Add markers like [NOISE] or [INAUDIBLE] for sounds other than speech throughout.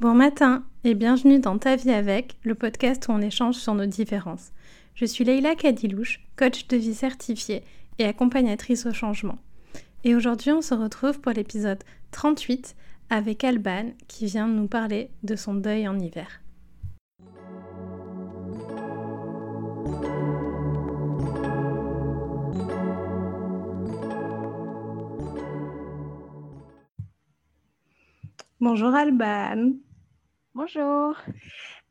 Bon matin et bienvenue dans Ta vie avec, le podcast où on échange sur nos différences. Je suis Leïla Kadilouche, coach de vie certifiée et accompagnatrice au changement. Et aujourd'hui, on se retrouve pour l'épisode 38 avec Alban qui vient nous parler de son deuil en hiver. Bonjour Alban. Bonjour.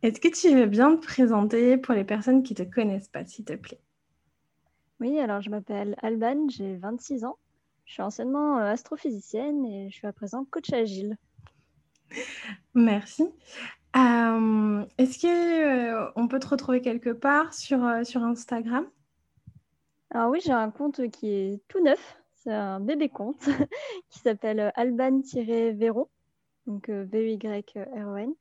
Est-ce que tu veux bien te présenter pour les personnes qui ne te connaissent pas, s'il te plaît? Oui, alors je m'appelle Alban, j'ai 26 ans. Je suis anciennement euh, astrophysicienne et je suis à présent coach agile. Merci. Euh, est-ce qu'on euh, peut te retrouver quelque part sur, sur Instagram? Alors oui, j'ai un compte qui est tout neuf. C'est un bébé compte [LAUGHS] qui s'appelle alban-véro, donc V-Y-R-O-N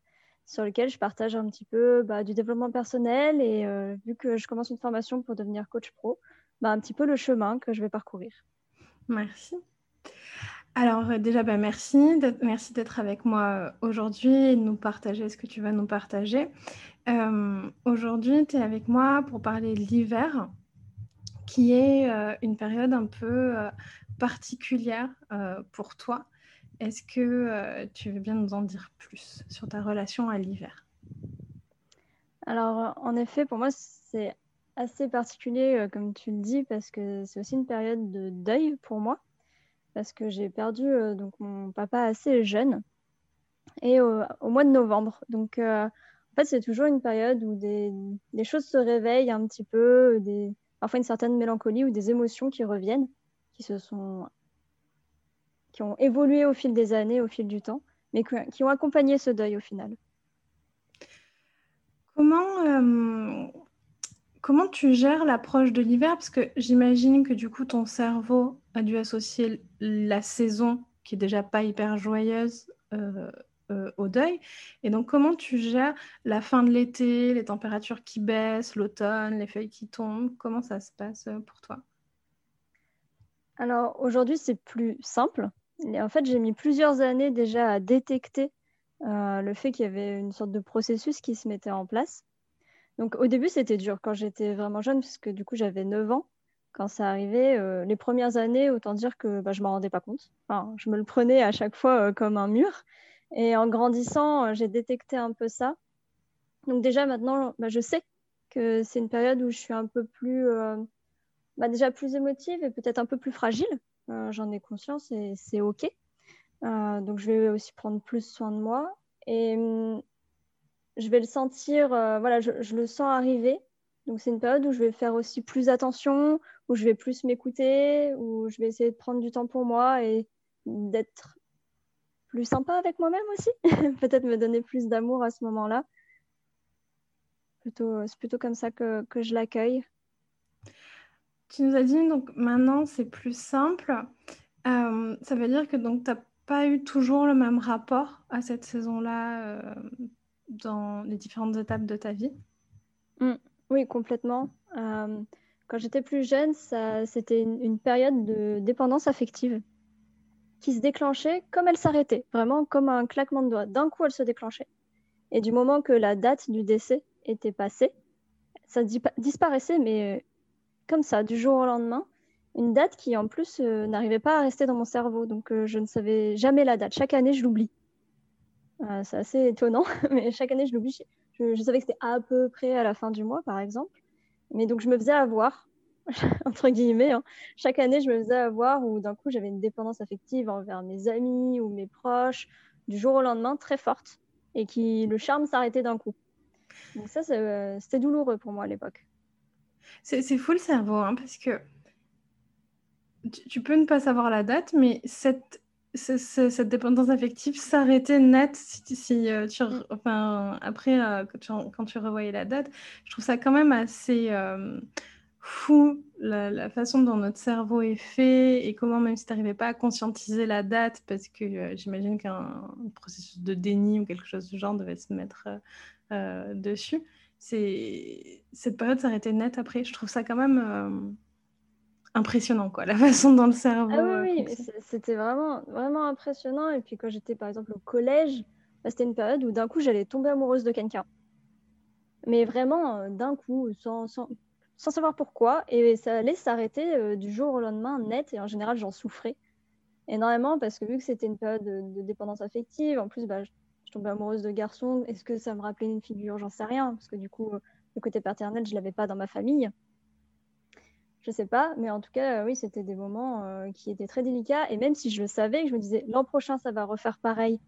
sur lequel je partage un petit peu bah, du développement personnel et euh, vu que je commence une formation pour devenir coach pro, bah, un petit peu le chemin que je vais parcourir. Merci. Alors euh, déjà, bah, merci d'être avec moi euh, aujourd'hui et de nous partager ce que tu vas nous partager. aujourd'hui, tu es avec moi pour parler de l'hiver, qui est une période un peu particulière pour toi. Est-ce que euh, tu veux bien nous en dire plus sur ta relation à l'hiver? Alors, en effet, pour moi, c'est assez particulier, euh, comme tu le dis, parce que c'est aussi une période de deuil pour moi, parce que j'ai perdu euh, donc mon papa assez jeune et au, mois de novembre. Donc, en fait, c'est toujours une période où des, choses se réveillent un petit peu, parfois une certaine mélancolie ou des émotions qui reviennent, qui se sont qui ont évolué au fil des années, au fil du temps, mais qui ont accompagné ce deuil au final. Comment, euh, comment tu gères l'approche de l'hiver? Parce que j'imagine que du coup, ton cerveau a dû associer la saison, qui est déjà pas hyper joyeuse, euh, euh, au deuil. Et donc, comment tu gères la fin de l'été, les températures qui baissent, l'automne, les feuilles qui tombent? Comment ça se passe pour toi? Alors, aujourd'hui, c'est plus simple en fait, j'ai mis plusieurs années déjà à détecter euh, le fait qu'il y avait une sorte de processus qui se mettait en place. Donc au début, c'était dur quand j'étais vraiment jeune, puisque du coup, j'avais 9 ans. Quand ça arrivait, euh, les premières années, autant dire que bah, je ne m'en rendais pas compte. Enfin, je me le prenais à chaque fois euh, comme un mur. Et en grandissant, j'ai détecté un peu ça. Donc déjà, maintenant, bah, je sais que c'est une période où je suis un peu plus, bah, déjà plus émotive et peut-être un peu plus fragile. Euh, j'en ai conscience et c'est OK. Euh, donc, je vais aussi prendre plus soin de moi. Et hum, je vais le sentir, euh, voilà, je, le sens arriver. Donc, c'est une période où je vais faire aussi plus attention, où je vais plus m'écouter, où je vais essayer de prendre du temps pour moi et d'être plus sympa avec moi-même aussi. [LAUGHS] Peut-être me donner plus d'amour à ce moment-là. C'est plutôt comme ça que je l'accueille. Tu nous as dit, donc maintenant c'est plus simple. Euh, ça veut dire que donc tu n'as pas eu toujours le même rapport à cette saison-là euh, dans les différentes étapes de ta vie? Mmh. Oui, complètement. Euh, quand j'étais plus jeune, c'était une, une, période de dépendance affective qui se déclenchait comme elle s'arrêtait, vraiment comme un claquement de doigts. D'un coup, elle se déclenchait. Et du moment que la date du décès était passée, ça disparaissait, mais comme ça, du jour au lendemain. Une date qui, en plus, euh, n'arrivait pas à rester dans mon cerveau. Donc, euh, je ne savais jamais la date. Chaque année, je l'oublie. Euh, c'est assez étonnant, [LAUGHS] mais chaque année, je l'oublie. Je, savais que c'était à peu près à la fin du mois, par exemple. Mais donc, je me faisais avoir, [LAUGHS] entre guillemets. Hein. Chaque année, je me faisais avoir où d'un coup, j'avais une dépendance affective envers mes amis ou mes proches, du jour au lendemain, très forte. Et qui le charme s'arrêtait d'un coup. Donc, ça, c'était douloureux pour moi à l'époque. C'est fou le cerveau, hein, parce que tu, peux ne pas savoir la date, mais cette, dépendance affective s'arrêtait net si, euh, enfin, après, euh, quand, tu, revoyais la date. Je trouve ça quand même assez euh, fou la, façon dont notre cerveau est fait et comment, même si tu n'arrivais pas à conscientiser la date, parce que j'imagine qu'un processus de déni ou quelque chose du genre devait se mettre dessus cette période s'arrêtait net après. Je trouve ça quand même euh, impressionnant, quoi, [LAUGHS] la façon dont le cerveau. Ah oui, oui, c'était vraiment, vraiment impressionnant. Et puis quand j'étais par exemple au collège, bah, c'était une période où d'un coup, j'allais tomber amoureuse de quelqu'un. Mais vraiment, d'un coup, sans, sans, sans, savoir pourquoi. Et ça allait s'arrêter du jour au lendemain, net. Et en général, j'en souffrais énormément parce que vu que c'était une période de, dépendance affective, en plus, bah, je, tombais amoureuse de garçons. Est-ce que ça me rappelait une figure? J'en sais rien. Parce que du coup, le côté paternel, je ne l'avais pas dans ma famille. Je sais pas, mais en tout cas, oui, c'était des moments euh, qui étaient très délicats. Et même si je le savais, je me disais, l'an prochain, ça va refaire pareil,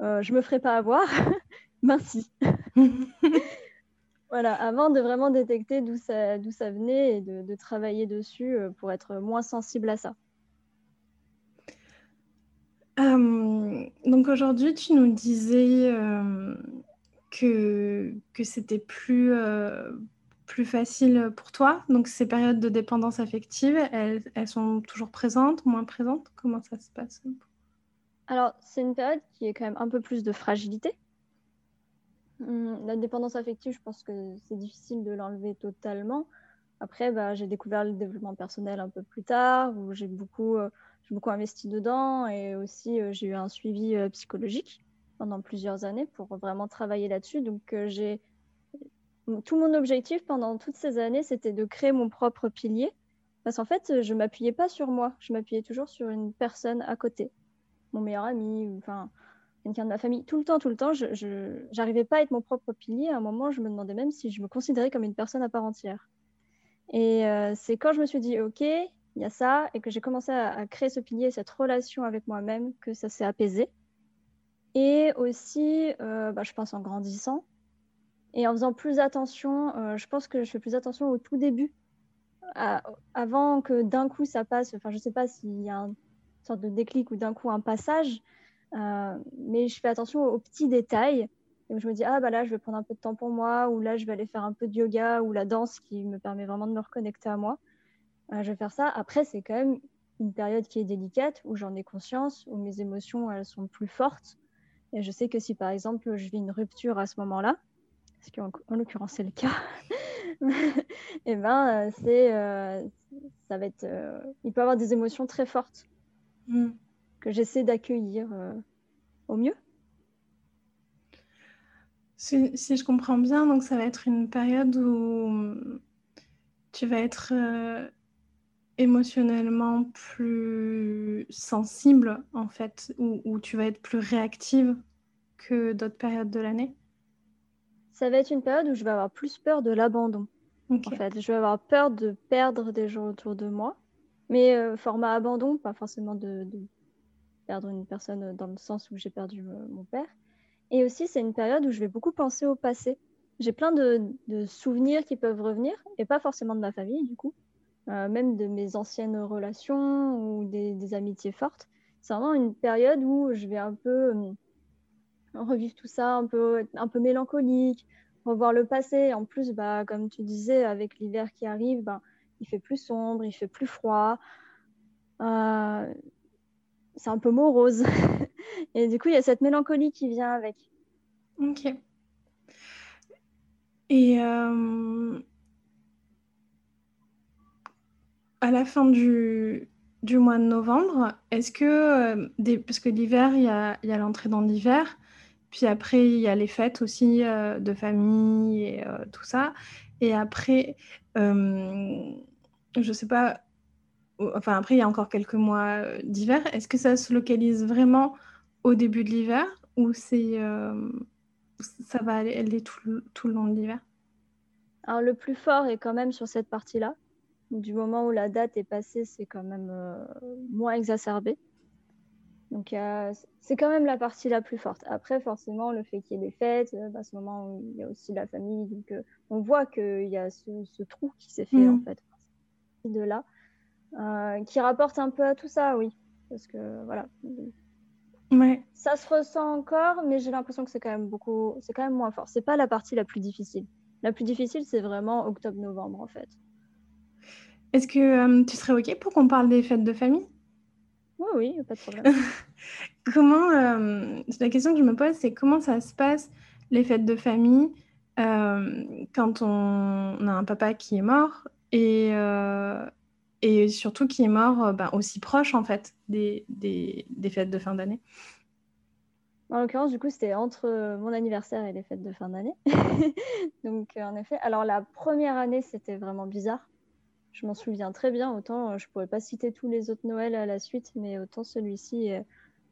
euh, je me ferai pas avoir. [LAUGHS] Merci. [LAUGHS] voilà, avant de vraiment détecter d'où ça, venait et de, travailler dessus euh, pour être moins sensible à ça. Donc aujourd'hui, tu nous disais que, que c'était plus, plus facile pour toi Donc ces périodes de dépendance affective, elles, elles sont toujours présentes, moins présentes? Comment ça se passe? Alors c'est une période qui est quand même un peu plus de fragilité. Hum, la dépendance affective, je pense que c'est difficile de l'enlever totalement. Après, bah, j'ai découvert le développement personnel un peu plus tard, où j'ai beaucoup, euh, beaucoup investi dedans et aussi euh, j'ai eu un suivi euh, psychologique pendant plusieurs années pour vraiment travailler là-dessus. Donc j'ai tout mon objectif pendant toutes ces années, c'était de créer mon propre pilier. Parce qu'en fait, je m'appuyais pas sur moi, je m'appuyais toujours sur une personne à côté, mon meilleur ami, enfin quelqu'un de ma famille. Tout le temps, tout le temps, je n'arrivais pas à être mon propre pilier. À un moment, je me demandais même si je me considérais comme une personne à part entière. Et euh, c'est quand je me suis dit, OK, il y a ça, et que j'ai commencé à, créer ce pilier, cette relation avec moi-même, que ça s'est apaisé. Et aussi, euh, bah, je pense en grandissant, et en faisant plus attention, euh, je pense que je fais plus attention au tout début, avant que d'un coup ça passe. Enfin, je ne sais pas s'il y a une sorte de déclic ou d'un coup un passage, euh, mais je fais attention aux, petits détails. Et je me dis, ah bah là, je vais prendre un peu de temps pour moi, ou là, je vais aller faire un peu de yoga ou la danse qui me permet vraiment de me reconnecter à moi. Euh, je vais faire ça. Après, c'est quand même une période qui est délicate, où j'en ai conscience, où mes émotions, elles sont plus fortes. Et je sais que si, par exemple, je vis une rupture à ce moment-là, parce qu'en l'occurrence c'est le cas, et [LAUGHS] eh ben euh, c'est euh, ça va être, euh, il peut avoir des émotions très fortes mm. que j'essaie d'accueillir au mieux. Si, si, je comprends bien, donc ça va être une période où tu vas être émotionnellement plus sensible en fait, où, où tu vas être plus réactive que d'autres périodes de l'année? Ça va être une période où je vais avoir plus peur de l'abandon. En fait, je vais avoir peur de perdre des gens autour de moi. Mais euh, format abandon, pas forcément de, perdre une personne dans le sens où j'ai perdu euh, mon père. Et aussi, c'est une période où je vais beaucoup penser au passé. J'ai plein de, souvenirs qui peuvent revenir, et pas forcément de ma famille, du coup, euh, même de mes anciennes relations ou des, amitiés fortes. C'est vraiment une période où je vais un peu revivre tout ça un peu, un peu mélancolique, revoir le passé. En plus, bah, comme tu disais, avec l'hiver qui arrive, bah, il fait plus sombre, il fait plus froid. Euh, c'est un peu morose. [LAUGHS] Et du coup, il y a cette mélancolie qui vient avec. Ok. Et euh, à la fin du, du mois de novembre, est-ce que, euh, parce que l'hiver, il y a, y a l'entrée dans l'hiver, puis après, il y a les fêtes aussi euh, de famille et euh, tout ça. Et après, euh, je sais pas, enfin après, il y a encore quelques mois d'hiver. Est-ce que ça se localise vraiment au début de l'hiver ou c'est ça va aller, tout, tout, le long de l'hiver? Alors le plus fort est quand même sur cette partie-là. Du moment où la date est passée, c'est quand même moins exacerbé. Donc, c'est quand même la partie la plus forte. Après, forcément, le fait qu'il y ait des fêtes, euh, bah, à ce moment où il y a aussi la famille. Donc, euh, on voit qu'il y a ce, trou qui s'est fait, en mm. fait, de là, euh, qui rapporte un peu à tout ça, oui. Parce que, voilà. Ouais. Ça se ressent encore, mais j'ai l'impression que c'est quand même beaucoup, c'est quand même moins fort. C'est pas la partie la plus difficile. La plus difficile, c'est vraiment octobre-novembre, en fait. Est-ce que tu serais OK pour qu'on parle des fêtes de famille? Oui, oui, pas de problème. [LAUGHS] comment, euh, la question que je me pose, c'est comment ça se passe les fêtes de famille euh, quand on, a un papa qui est mort et, euh, et surtout qui est mort ben, aussi proche en fait des, des, des fêtes de fin d'année? En l'occurrence, du coup, c'était entre mon anniversaire et les fêtes de fin d'année. [LAUGHS] Donc, en effet, alors la première année, c'était vraiment bizarre. Je m'en souviens très bien. Autant je ne pourrais pas citer tous les autres Noëls à la suite, mais autant celui-ci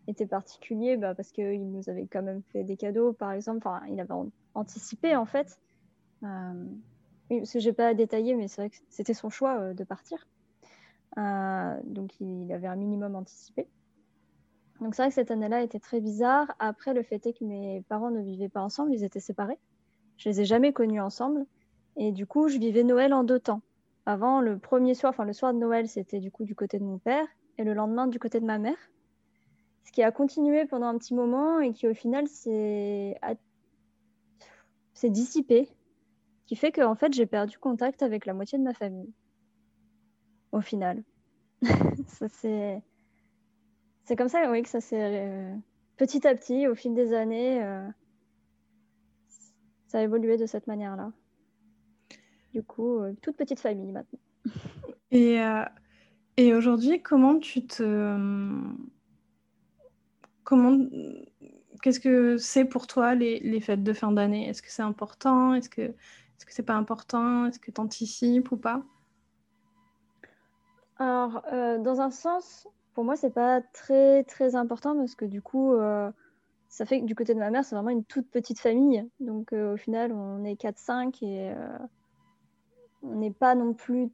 était particulier bah, parce qu'il nous avait quand même fait des cadeaux, par exemple. Il avait anticipé, en fait. Euh, parce que je n'ai pas détaillé, mais c'était son choix euh, de partir. Euh, donc, il avait un minimum anticipé. Donc, c'est vrai que cette année-là était très bizarre. Après, le fait est que mes parents ne vivaient pas ensemble, ils étaient séparés. Je les ai jamais connus ensemble. Et du coup, je vivais Noël en deux temps. Avant, le premier soir, enfin le soir de Noël, c'était du coup du côté de mon père, et le lendemain du côté de ma mère ce qui a continué pendant un petit moment et qui au final s'est dissipé, qui fait qu'en fait j'ai perdu contact avec la moitié de ma famille. Au final. [LAUGHS] c'est... comme ça oui, que ça s'est euh, petit à petit, au fil des années, euh, ça a évolué de cette manière-là. Du coup, euh, toute petite famille maintenant. [LAUGHS] Et, et aujourd'hui, comment tu te Comment, qu'est-ce que c'est pour toi les, les fêtes de fin d'année? Est-ce que c'est important? Est-ce que est-ce que c'est pas important? Est-ce que tu anticipes ou pas? Alors, euh, dans un sens, pour moi, c'est pas très très important parce que du coup, euh, ça fait que du côté de ma mère, c'est vraiment une toute petite famille. Donc, euh, au final, on est 4-5 et on n'est pas non plus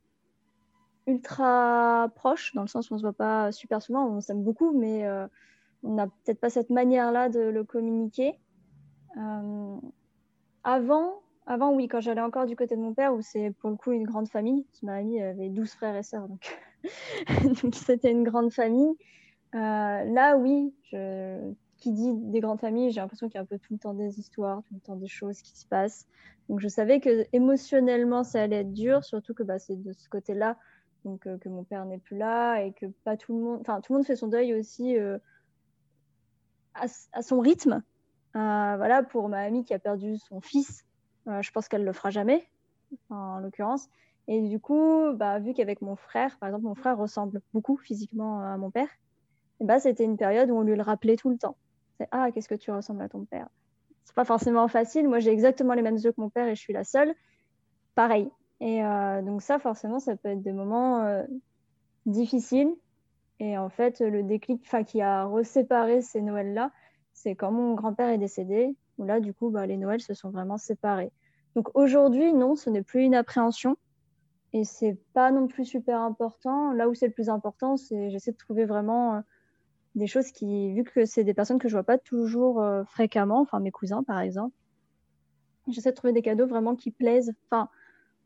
ultra proche dans le sens où on se voit pas super souvent. On s'aime beaucoup, mais on n'a peut-être pas cette manière-là de le communiquer. Euh, avant, avant, oui, quand j'allais encore du côté de mon père, où c'est pour le coup une grande famille, ma mamie avait 12 frères et sœurs, [LAUGHS] donc c'était une grande famille. Euh, là, oui, qui dit des grandes familles, j'ai l'impression qu'il y a un peu tout le temps des histoires, tout le temps des choses qui se passent. Donc je savais que émotionnellement, ça allait être dur, surtout que bah, c'est de ce côté-là euh, que mon père n'est plus là et que pas tout le monde, enfin tout le monde fait son deuil aussi à, son rythme. Euh, voilà, pour ma amie qui a perdu son fils, euh, je pense qu'elle le fera jamais, en l'occurrence. Et du coup, bah, vu qu'avec mon frère, par exemple, mon frère ressemble beaucoup physiquement à mon père, bah, c'était une période où on lui le rappelait tout le temps. C'est Ah, qu'est-ce que tu ressembles à ton père? C'est pas forcément facile. Moi, j'ai exactement les mêmes yeux que mon père et je suis la seule. Pareil. Et euh, donc, ça, forcément, ça peut être des moments difficiles et en fait, le déclic qui a reséparé ces Noëls-là, c'est quand mon grand-père est décédé, où là, du coup, bah, les Noëls se sont vraiment séparés. Donc aujourd'hui, non, ce n'est plus une appréhension. Et c'est pas non plus super important. Là où c'est le plus important, c'est j'essaie de trouver vraiment euh, des choses qui, vu que c'est des personnes que je vois pas toujours euh, fréquemment, enfin mes cousins par exemple, j'essaie de trouver des cadeaux vraiment qui plaisent. Enfin,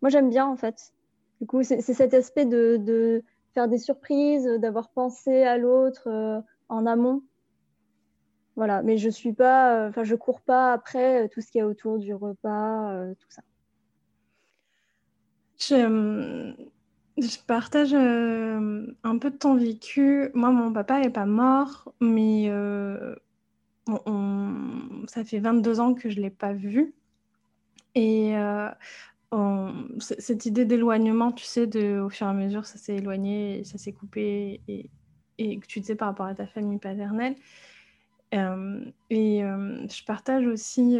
moi j'aime bien en fait. Du coup, c'est cet aspect de, de, faire des surprises, d'avoir pensé à l'autre euh, en amont. Voilà, mais je suis pas, euh, enfin, je cours pas après tout ce qu'il y a autour du repas, tout ça. Je, partage un peu de ton vécu. Moi, mon papa n'est pas mort, mais ça fait 22 ans que je ne l'ai pas vu. Et cette idée d'éloignement, tu sais, de, au fur et à mesure, ça s'est éloigné, ça s'est coupé, et, que tu disais par rapport à ta famille paternelle. Et je partage aussi,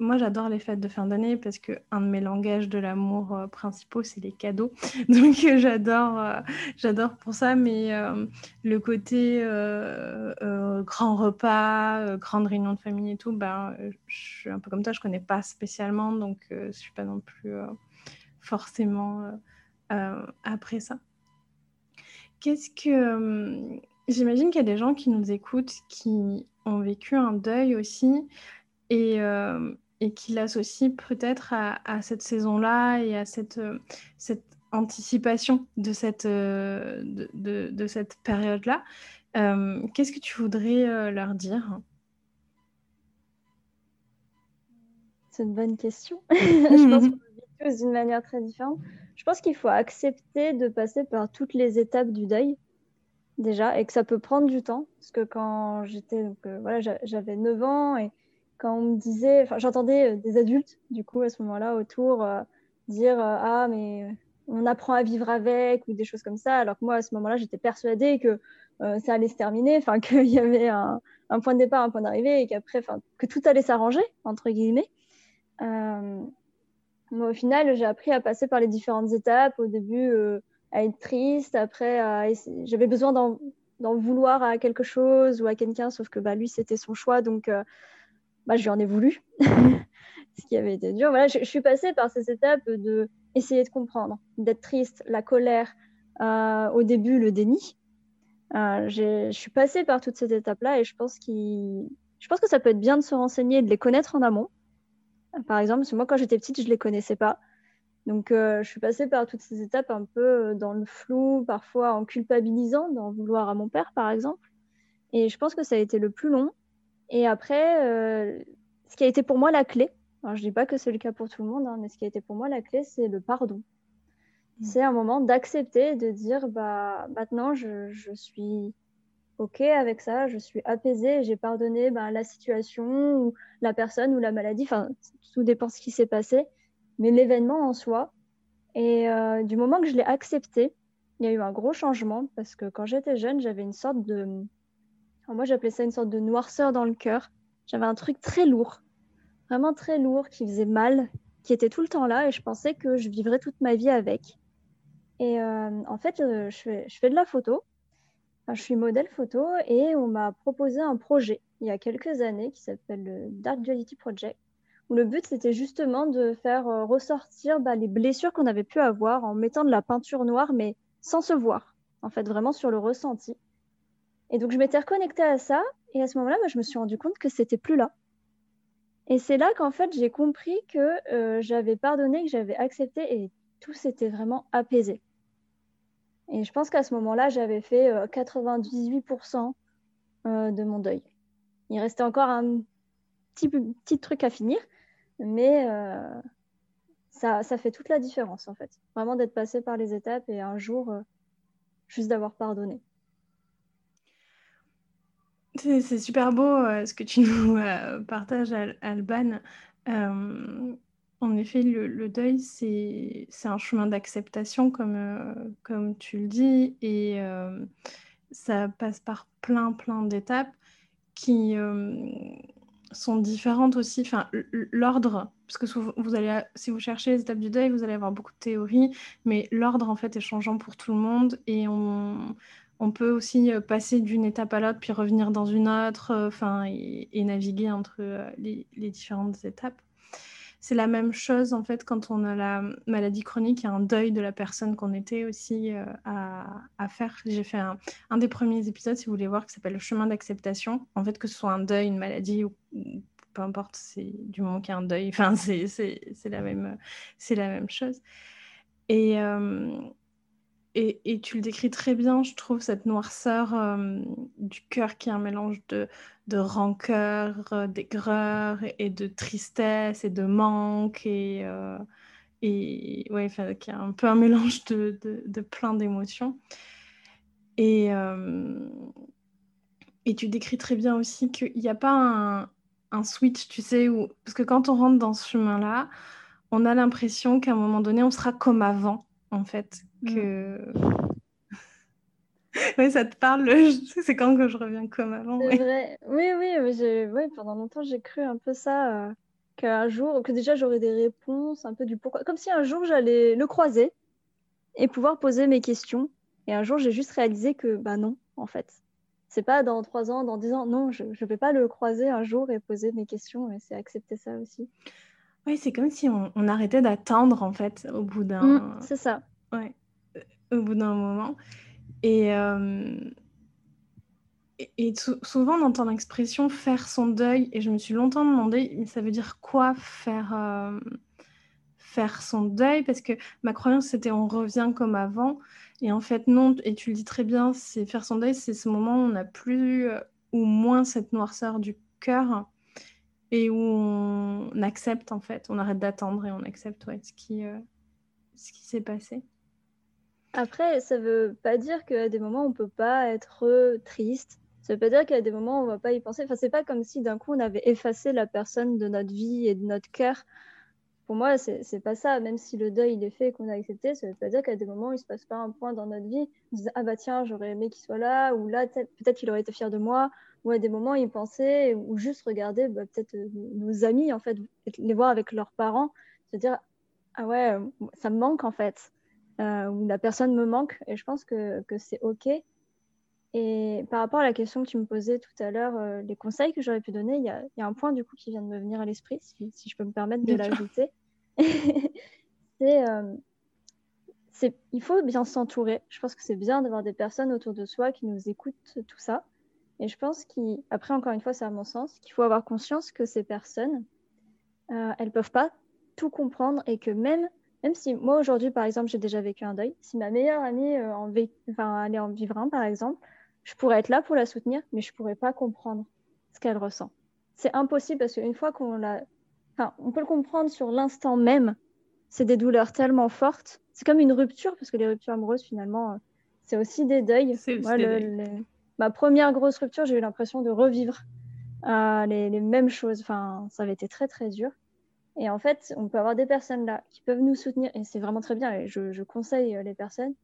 moi j'adore les fêtes de fin d'année parce que un de mes langages de l'amour principaux c'est les cadeaux. [LAUGHS] Donc j'adore, j'adore pour ça, mais le côté grand repas, grande réunion de famille et tout, ben, je suis un peu comme toi, je connais pas spécialement, donc je suis pas non plus forcément après ça. Qu'est-ce que J'imagine qu'il y a des gens qui nous écoutent qui ont vécu un deuil aussi et, euh, et qui l'associent peut-être à, cette saison-là et à cette, euh, cette anticipation de cette, euh, de, de, cette période-là. Qu'est-ce que tu voudrais leur dire? C'est une bonne question. [LAUGHS] Je pense [LAUGHS] qu'on vit tous d'une manière très différente. Je pense qu'il faut accepter de passer par toutes les étapes du deuil déjà et que ça peut prendre du temps parce que quand j'étais euh, voilà j'avais 9 ans et quand on me disait enfin j'entendais euh, des adultes du coup à ce moment-là autour euh, dire ah mais on apprend à vivre avec ou des choses comme ça. Alors que moi, à ce moment-là, j'étais persuadée que ça allait se terminer, enfin [LAUGHS] qu'il y avait un, point de départ, un point d'arrivée et qu'après, que tout allait s'arranger entre guillemets. Moi, au final, j'ai appris à passer par les différentes étapes. Au début, à être triste. Après, j'avais besoin d'en vouloir à quelque chose ou à quelqu'un, sauf que bah, lui, c'était son choix. Donc, bah, je lui en ai voulu. [LAUGHS] ce qui avait été dur. Voilà, je, suis passée par ces étapes de essayer de comprendre, d'être triste, la colère, euh, au début le déni. Euh, je suis passée par toutes ces étapes-là et je pense, je pense que ça peut être bien de se renseigner et de les connaître en amont. Par exemple, parce que moi, quand j'étais petite, je ne les connaissais pas. Donc, euh, je suis passée par toutes ces étapes un peu dans le flou, parfois en culpabilisant, d'en vouloir à mon père, par exemple. Et je pense que ça a été le plus long. Et après, ce qui a été pour moi la clé, alors, je ne dis pas que c'est le cas pour tout le monde, hein, mais ce qui a été pour moi la clé, c'est le pardon. Mm. C'est un moment d'accepter, de dire bah, maintenant, je, je, suis OK avec ça, je suis apaisée, j'ai pardonné bah, la situation ou la personne ou la maladie, enfin, tout dépend de ce qui s'est passé, mais l'événement en soi. Et euh, du moment que je l'ai accepté, il y a eu un gros changement parce que quand j'étais jeune, j'avais une sorte de. moi, j'appelais ça une sorte de noirceur dans le cœur. J'avais un truc très lourd vraiment très lourd, qui faisait mal, qui était tout le temps là et je pensais que je vivrais toute ma vie avec. Et euh, en fait, euh, je, fais, je, fais, de la photo, je suis modèle photo et on m'a proposé un projet il y a quelques années qui s'appelle le Dark Duality Project, où le but c'était justement de faire euh, ressortir bah, les blessures qu'on avait pu avoir en mettant de la peinture noire, mais sans se voir, en fait, vraiment sur le ressenti. Et donc je m'étais reconnectée à ça et à ce moment-là, bah, je me suis rendu compte que c'était plus là. Et c'est là qu'en fait, j'ai compris que euh, j'avais pardonné, que j'avais accepté et tout s'était vraiment apaisé. Et je pense qu'à ce moment-là, j'avais fait 98% euh, euh, de mon deuil. Il restait encore un petit, petit truc à finir, mais ça, ça, fait toute la différence en fait. Vraiment d'être passé par les étapes et un jour, juste d'avoir pardonné. C'est super beau euh, ce que tu [LAUGHS] nous euh, partages, Alban. Euh, en effet, le, deuil, c'est un chemin d'acceptation, comme, comme tu le dis, et ça passe par plein, plein d'étapes qui sont différentes aussi. Enfin, l'ordre, parce que vous allez, si vous cherchez les étapes du deuil, vous allez avoir beaucoup de théories, mais l'ordre, en fait, est changeant pour tout le monde, et on peut aussi euh, passer d'une étape à l'autre, puis revenir dans une autre, euh, enfin, et, naviguer entre euh, les, différentes étapes. C'est la même chose en fait quand on a la maladie chronique, il y a un deuil de la personne qu'on était aussi à, faire. J'ai fait un, des premiers épisodes, si vous voulez voir, qui s'appelle le chemin d'acceptation. En fait, que ce soit un deuil, une maladie ou, peu importe, c'est du moment qu'il y a un deuil, [LAUGHS] enfin, c'est la, même, la même chose. Et, et, tu le décris très bien, je trouve, cette noirceur euh, du cœur qui est un mélange de, de rancœur, euh, d'aigreur et de tristesse et de manque et, euh, et ouais, qui est un peu un [LAUGHS] mélange de, de, plein d'émotions. Et, et tu décris très bien aussi qu'il n'y a pas un, un, switch, tu sais, où... parce que quand on rentre dans ce chemin-là, on a l'impression qu'à un moment donné, on sera comme avant en fait. Mm. Que... oui, ça te parle, [LAUGHS] c'est quand que je reviens comme avant. Vrai. Oui, oui, oui, pendant longtemps, j'ai cru un peu ça, euh, qu'un jour, que déjà j'aurais des réponses, un peu du pourquoi. Comme si un jour j'allais le croiser et pouvoir poser mes questions. Et un jour, j'ai juste réalisé que, bah non, en fait. C'est pas dans trois ans, dans dix ans. Non, je ne vais pas le croiser un jour et poser mes questions. Et c'est accepter ça aussi. Oui, c'est comme si on, arrêtait d'attendre, en fait, au bout d'un... Mmh, c'est ça. Ouais, au bout d'un moment. Et, euh, souvent, on entend l'expression faire son deuil. Et je me suis longtemps demandé, mais ça veut dire quoi faire, euh, faire son deuil? Parce que ma croyance, c'était on revient comme avant. Et en fait, non. Et tu le dis très bien, c'est faire son deuil, c'est ce moment où on n'a plus ou moins cette noirceur du cœur et où on accepte en fait, on arrête d'attendre et on accepte euh, ce qui s'est passé. Après, ça veut pas dire qu'à des moments on peut pas être triste. Ça veut pas dire qu'à des moments on va pas y penser. Enfin, c'est pas comme si d'un coup on avait effacé la personne de notre vie et de notre cœur pour moi, c'est pas ça. Même si le deuil il est fait et qu'on a accepté, ça veut pas dire qu'à des moments, il se passe pas un point dans notre vie. On se dit, ah bah tiens, j'aurais aimé qu'il soit là, ou là, peut-être qu'il aurait été fier de moi, ou à des moments, il pensait, ou juste regarder bah, peut-être euh, nos amis, en fait, les voir avec leurs parents, se dire, ah ouais, ça me manque en fait, euh, ou la personne me manque, et je pense que, que c'est OK. Et par rapport à la question que tu me posais tout à l'heure, euh, les conseils que j'aurais pu donner, il y, y, a un point du coup qui vient de me venir à l'esprit, si, si, je peux me permettre de l'ajouter. [LAUGHS] Euh, c'est, il faut bien s'entourer. Je pense que c'est bien d'avoir des personnes autour de soi qui nous écoutent tout ça. Et je pense qu'après, encore une fois, c'est à mon sens, qu'il faut avoir conscience que ces personnes, euh, elles peuvent pas tout comprendre et que même, même si moi aujourd'hui, par exemple, j'ai déjà vécu un deuil, si ma meilleure amie euh, en enfin, allait en vivre un, par exemple, je pourrais être là pour la soutenir, mais je pourrais pas comprendre ce qu'elle ressent. C'est impossible parce qu'une fois qu'on l'a on peut le comprendre sur l'instant même. C'est des douleurs tellement fortes. C'est comme une rupture, parce que les ruptures amoureuses, finalement, euh, c'est aussi des deuils. Ma première grosse rupture, j'ai eu l'impression de revivre euh, les, mêmes choses. Enfin, ça avait été très, très dur. Et en fait, on peut avoir des personnes là qui peuvent nous soutenir, et c'est vraiment très bien, et je, conseille euh, les personnes.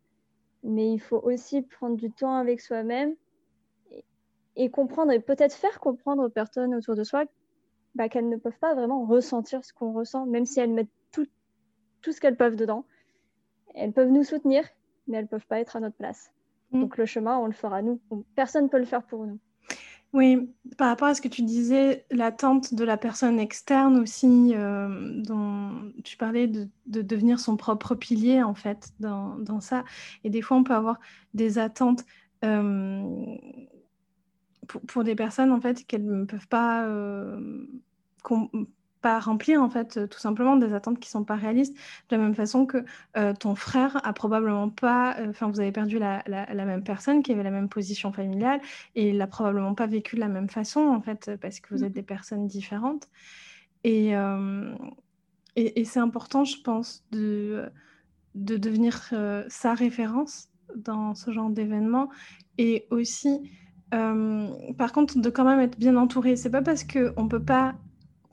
Mais il faut aussi prendre du temps avec soi-même et comprendre, et peut-être faire comprendre aux personnes autour de soi bah, qu'elles ne peuvent pas vraiment ressentir ce qu'on ressent, même si elles mettent tout, tout ce qu'elles peuvent dedans. Elles peuvent nous soutenir, mais elles ne peuvent pas être à notre place. Mm. Donc le chemin, on le fera nous. Personne ne peut le faire pour nous. Oui, par rapport à ce que tu disais, l'attente de la personne externe aussi, euh, dont tu parlais de, devenir son propre pilier, en fait, dans, dans, ça. Et des fois, on peut avoir des attentes euh, pour, pour, des personnes, en fait, qu'elles ne peuvent pas euh, pas remplir en fait euh, tout simplement des attentes qui sont pas réalistes de la même façon que euh, ton frère a probablement pas euh, enfin vous avez perdu la, la, même personne qui avait la même position familiale et il a probablement pas vécu de la même façon en fait parce que vous êtes mmh. des personnes différentes et, et, et c'est important je pense de de devenir sa référence dans ce genre d'événement et aussi par contre, de quand même être bien entouré. C'est pas parce qu'on peut pas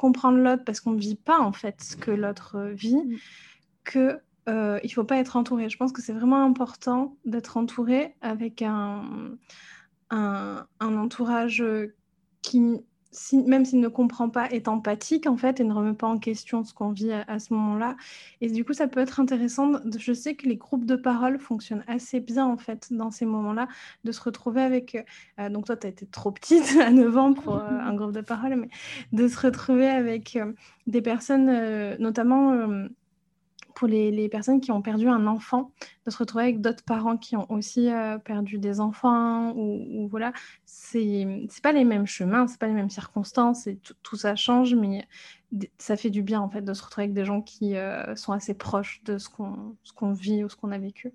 comprendre l'autre parce qu'on ne vit pas en fait ce que l'autre euh, vit, mm. que euh, il faut pas être entouré. Je pense que c'est vraiment important d'être entouré avec un, un, un entourage qui même s'il ne comprend pas, est empathique en fait et ne remet pas en question ce qu'on vit à, ce moment-là. Et du coup, ça peut être intéressant. je sais que les groupes de parole fonctionnent assez bien en fait dans ces moments-là, de se retrouver avec. Euh, donc toi, tu as été trop petite [LAUGHS] à 9 ans pour euh, un groupe de parole, mais de se retrouver avec euh, des personnes, notamment pour les, personnes qui ont perdu un enfant, de se retrouver avec d'autres parents qui ont aussi euh, perdu des enfants, ou, voilà, c'est pas les mêmes chemins, c'est pas les mêmes circonstances, et tout, ça change, mais ça fait du bien en fait de se retrouver avec des gens qui euh, sont assez proches de ce qu'on vit ou ce qu'on a vécu.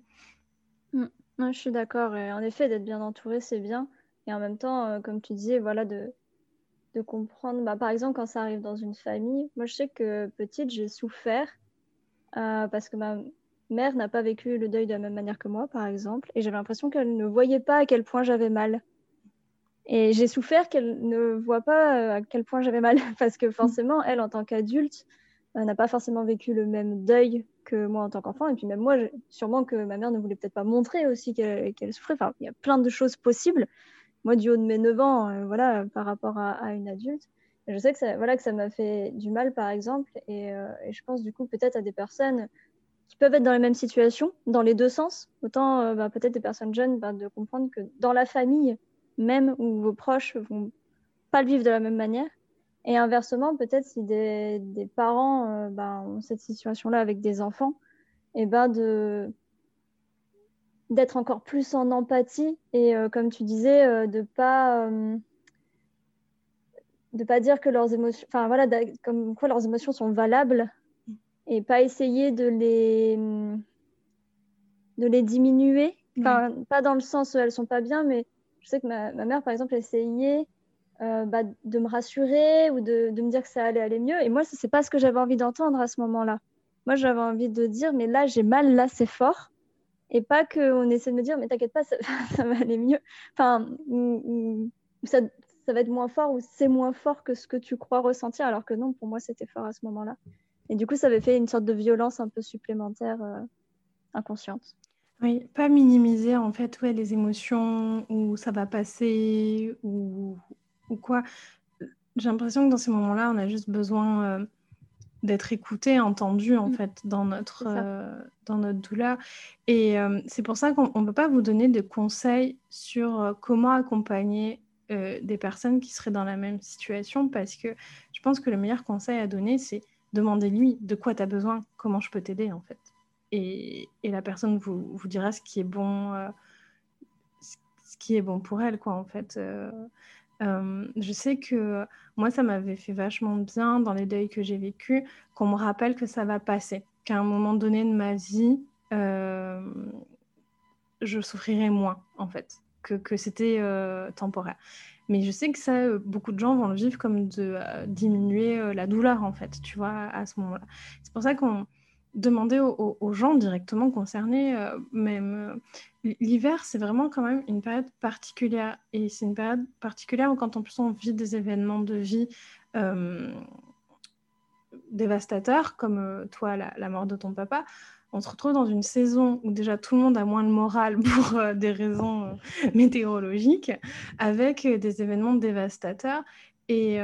Mmh. je suis d'accord, en effet, d'être bien entouré, c'est bien, et en même temps, euh, comme tu disais, voilà, de, de comprendre, bah, par exemple, quand ça arrive dans une famille, moi je sais que petite, j'ai souffert euh, parce que ma mère n'a pas vécu le deuil de la même manière que moi, par exemple, et j'avais l'impression qu'elle ne voyait pas à quel point j'avais mal. Et j'ai souffert qu'elle ne voit pas euh, à quel point j'avais mal, [LAUGHS] parce que forcément, elle, en tant qu'adulte, euh, n'a pas forcément vécu le même deuil que moi en tant qu'enfant. Et puis même moi, sûrement que ma mère ne voulait peut-être pas montrer aussi qu'elle souffrait. Enfin, il y a plein de choses possibles. Moi, du haut de mes 9 ans, voilà, par rapport à, à une adulte, je sais que ça, voilà, que ça m'a fait du mal, par exemple, euh, et, je pense du coup peut-être à des personnes qui peuvent être dans les mêmes situations, dans les deux sens. Autant euh, bah, peut-être des personnes jeunes, bah, de comprendre que dans la famille, même où vos proches vont pas le vivre de la même manière, et inversement, peut-être si des, des parents euh, bah, ont cette situation-là avec des enfants, et ben de d'être encore plus en empathie et comme tu disais, de pas de pas dire que leurs émotions, enfin voilà, comme quoi leurs émotions sont valables et pas essayer de les de les diminuer, enfin pas dans le sens où elles sont pas bien, mais je sais que ma, mère par exemple essayait euh, bah, de me rassurer ou de, de, me dire que ça allait aller mieux et moi c'est pas ce que j'avais envie d'entendre à ce moment-là. Moi j'avais envie de dire mais là j'ai mal, là c'est fort et pas qu'on essaie de me dire mais t'inquiète pas ça, [LAUGHS] ça, va aller mieux. Enfin ça, ça va être moins fort ou c'est moins fort que ce que tu crois ressentir, alors que non, pour moi, c'était fort à ce moment-là. Et du coup, ça avait fait une sorte de violence un peu supplémentaire, inconsciente. Oui, pas minimiser en fait ouais, les émotions ou ça va passer ou, ou quoi. J'ai l'impression que dans ces moments-là, on a juste besoin d'être écouté, entendu en mmh. fait dans notre, euh, dans notre douleur. Et euh, c'est pour ça qu'on ne peut pas vous donner de conseils sur euh, comment accompagner des personnes qui seraient dans la même situation parce que je pense que le meilleur conseil à donner, c'est demander lui de quoi tu as besoin, comment je peux t'aider en fait. Et, et, la personne vous, vous dira ce qui est bon, ce qui est bon pour elle quoi en fait. Euh, je sais que moi, ça m'avait fait vachement bien dans les deuils que j'ai vécus, qu'on me rappelle que ça va passer, qu'à un moment donné de ma vie, euh, je souffrirai moins, en fait, que, c'était euh, temporaire. Mais je sais que ça, beaucoup de gens vont le vivre comme de diminuer la douleur, en fait, tu vois, à ce moment-là. C'est pour ça qu'on demander aux, gens directement concernés, euh, même euh, l'hiver, c'est vraiment quand même une période particulière. Et c'est une période particulière où quand en plus on vit des événements de vie euh, dévastateurs, comme toi, la, mort de ton papa, on se retrouve dans une saison où déjà tout le monde a moins le moral [LAUGHS] pour des raisons météorologiques, avec des événements dévastateurs. Et,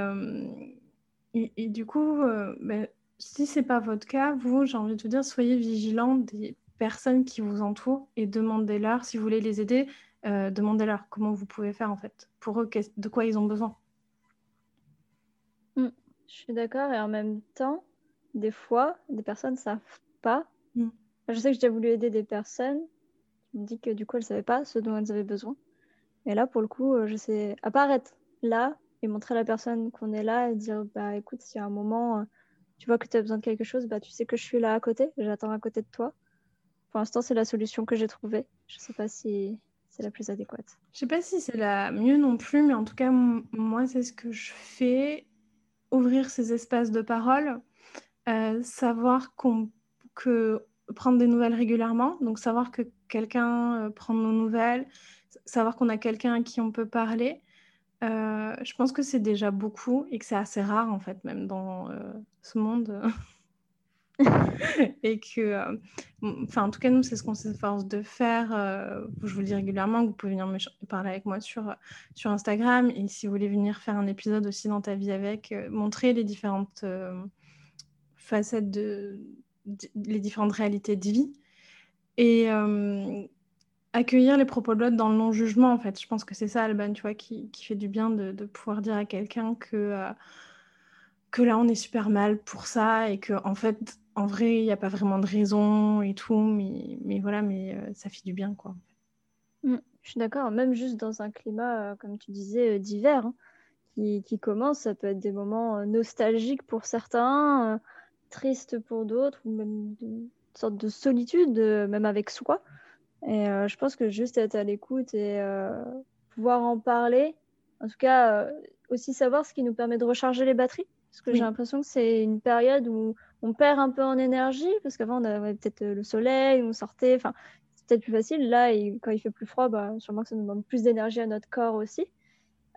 du coup, ben, si c'est pas votre cas, vous, j'ai envie de vous dire, soyez vigilants des personnes qui vous entourent et demandez-leur, si vous voulez les aider, euh, demandez-leur comment vous pouvez faire en fait, pour eux, de quoi ils ont besoin. Mm. je suis d'accord et en même temps, des fois, des personnes ne savent pas. Mm. Je sais que j'ai voulu aider des personnes qui me disent que du coup, elles ne savaient pas ce dont elles avaient besoin. Et là, pour le coup, euh, je sais apparaître là et montrer à la personne qu'on est là et dire, bah écoute, s'il y a un moment... Euh, tu vois que tu as besoin de quelque chose, bah, tu sais que je suis là à côté, j'attends à côté de toi. Pour l'instant, c'est la solution que j'ai trouvée. Je ne sais pas si c'est la plus adéquate. Je ne sais pas si c'est la mieux non plus, mais en tout cas, moi, c'est ce que je fais. Ouvrir ces espaces de parole, euh, savoir qu'on que prendre des nouvelles régulièrement, donc savoir que quelqu'un euh, prend nos nouvelles, savoir qu'on a quelqu'un à qui on peut parler. Euh, je pense que c'est déjà beaucoup et que c'est assez rare en fait, même dans euh, ce monde. [LAUGHS] et que, enfin, en tout cas, nous, c'est ce qu'on s'efforce de faire. je vous le dis régulièrement, vous pouvez venir me parler avec moi sur, sur Instagram. Et si vous voulez venir faire un épisode aussi dans ta vie avec, montrer les différentes facettes de, les différentes réalités de vie. Et accueillir les propos de l'autre dans le non-jugement, en fait. Je pense que c'est ça, Alban, tu vois, qui, qui, fait du bien de, de pouvoir dire à quelqu'un que, euh, que là, on est super mal pour ça et que, en fait, en vrai, il n'y a pas vraiment de raison et tout, mais, mais voilà, mais euh, ça fait du bien, quoi. Mm, je suis d'accord, même juste dans un climat, euh, comme tu disais, d'hiver, hein, qui, qui, commence, ça peut être des moments nostalgiques pour certains, tristes pour d'autres, ou même une sorte de solitude, même avec soi. Et euh, je pense que juste être à l'écoute et euh, pouvoir en parler, en tout cas euh, aussi savoir ce qui nous permet de recharger les batteries. Parce que j'ai l'impression que c'est une période où on perd un peu en énergie, parce qu'avant on avait peut-être le soleil, on sortait, enfin c'est peut-être plus facile. Là, quand il fait plus froid, bah, sûrement que ça nous demande plus d'énergie à notre corps aussi.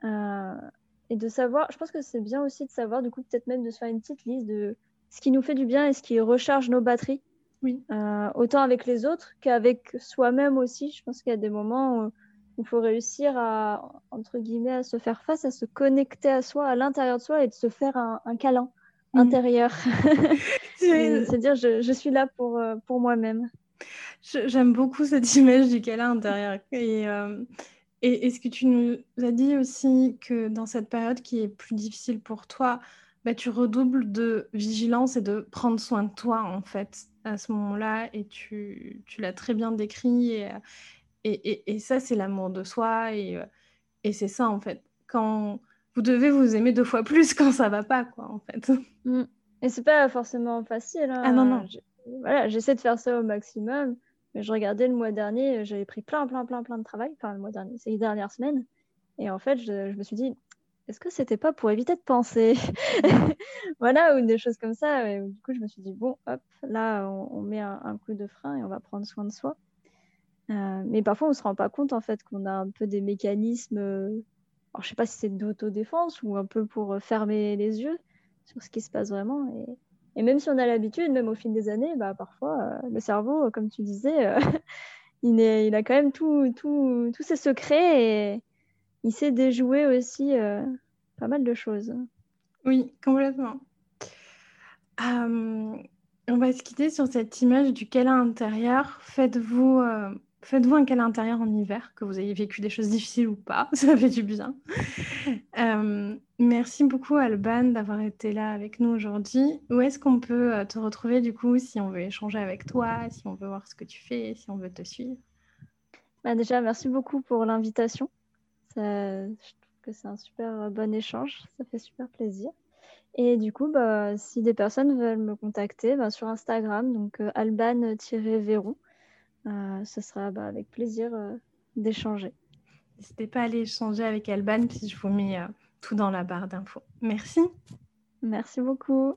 et de savoir, je pense que c'est bien aussi de savoir, du coup, peut-être même de se faire une petite liste de ce qui nous fait du bien et ce qui recharge nos batteries. Oui. Euh, autant avec les autres qu'avec soi-même aussi. Je pense qu'il y a des moments où il faut réussir à, entre guillemets, à se faire face, à se connecter à soi, à l'intérieur de soi et de se faire un, câlin mm. intérieur. [LAUGHS] C'est-à-dire, je, je, suis là pour, euh, pour moi-même. J'aime beaucoup cette [LAUGHS] image du câlin intérieur. Et, euh, et, et, ce que tu nous as dit aussi, que dans cette période qui est plus difficile pour toi, bah, tu redoubles de vigilance et de prendre soin de toi, en fait à ce moment-là et tu, tu l'as très bien décrit. Et, et, et, ça, c'est l'amour de soi. Et, et c'est ça, en fait. Quand vous devez vous aimer deux fois plus [LAUGHS] quand ça va pas, quoi, en fait. Mmh. Et c'est pas forcément facile. Hein. Ah non, non. Voilà, j'essaie de faire ça au maximum. Mais je regardais le mois dernier, j'avais pris plein, plein, plein, plein de travail. Enfin, le mois dernier, c'est les dernières semaines. Et en fait, je, je me suis dit, est-ce que c'était pas pour éviter de penser? [LAUGHS] Voilà, ou des choses comme ça. Et du coup, je me suis dit, bon, hop, là, on, met un, coup de frein et on va prendre soin de soi. Euh, mais parfois, on ne se rend pas compte, en fait, qu'on a un peu des mécanismes, euh, alors, je sais pas si c'est d'autodéfense ou un peu pour fermer les yeux sur ce qui se passe vraiment. Et, même si on a l'habitude, même au fil des années, bah, parfois, le cerveau, comme tu disais, [LAUGHS] il, est, il a quand même tous tout, tous ses secrets et il sait déjouer aussi pas mal de choses. Oui, complètement. on va se quitter sur cette image du câlin intérieur. Faites-vous Faites-vous un câlin intérieur en hiver, que vous ayez vécu des choses difficiles ou pas, [LAUGHS] ça fait du bien. Euh, merci beaucoup Alban d'avoir été là avec nous aujourd'hui. Où est-ce qu'on peut euh, te retrouver du coup si on veut échanger avec toi, si on veut voir ce que tu fais, si on veut te suivre? Bah Déjà, merci beaucoup pour l'invitation. Je trouve que c'est un super euh, bon échange, ça fait super plaisir. Et du coup, bah, si des personnes veulent me contacter, bah, sur Instagram, donc alban-véron. Euh, ce sera bah, avec plaisir euh, d'échanger. N'hésitez pas à aller échanger avec Alban, puis je vous mets euh, tout dans la barre d'infos. Merci. Merci beaucoup.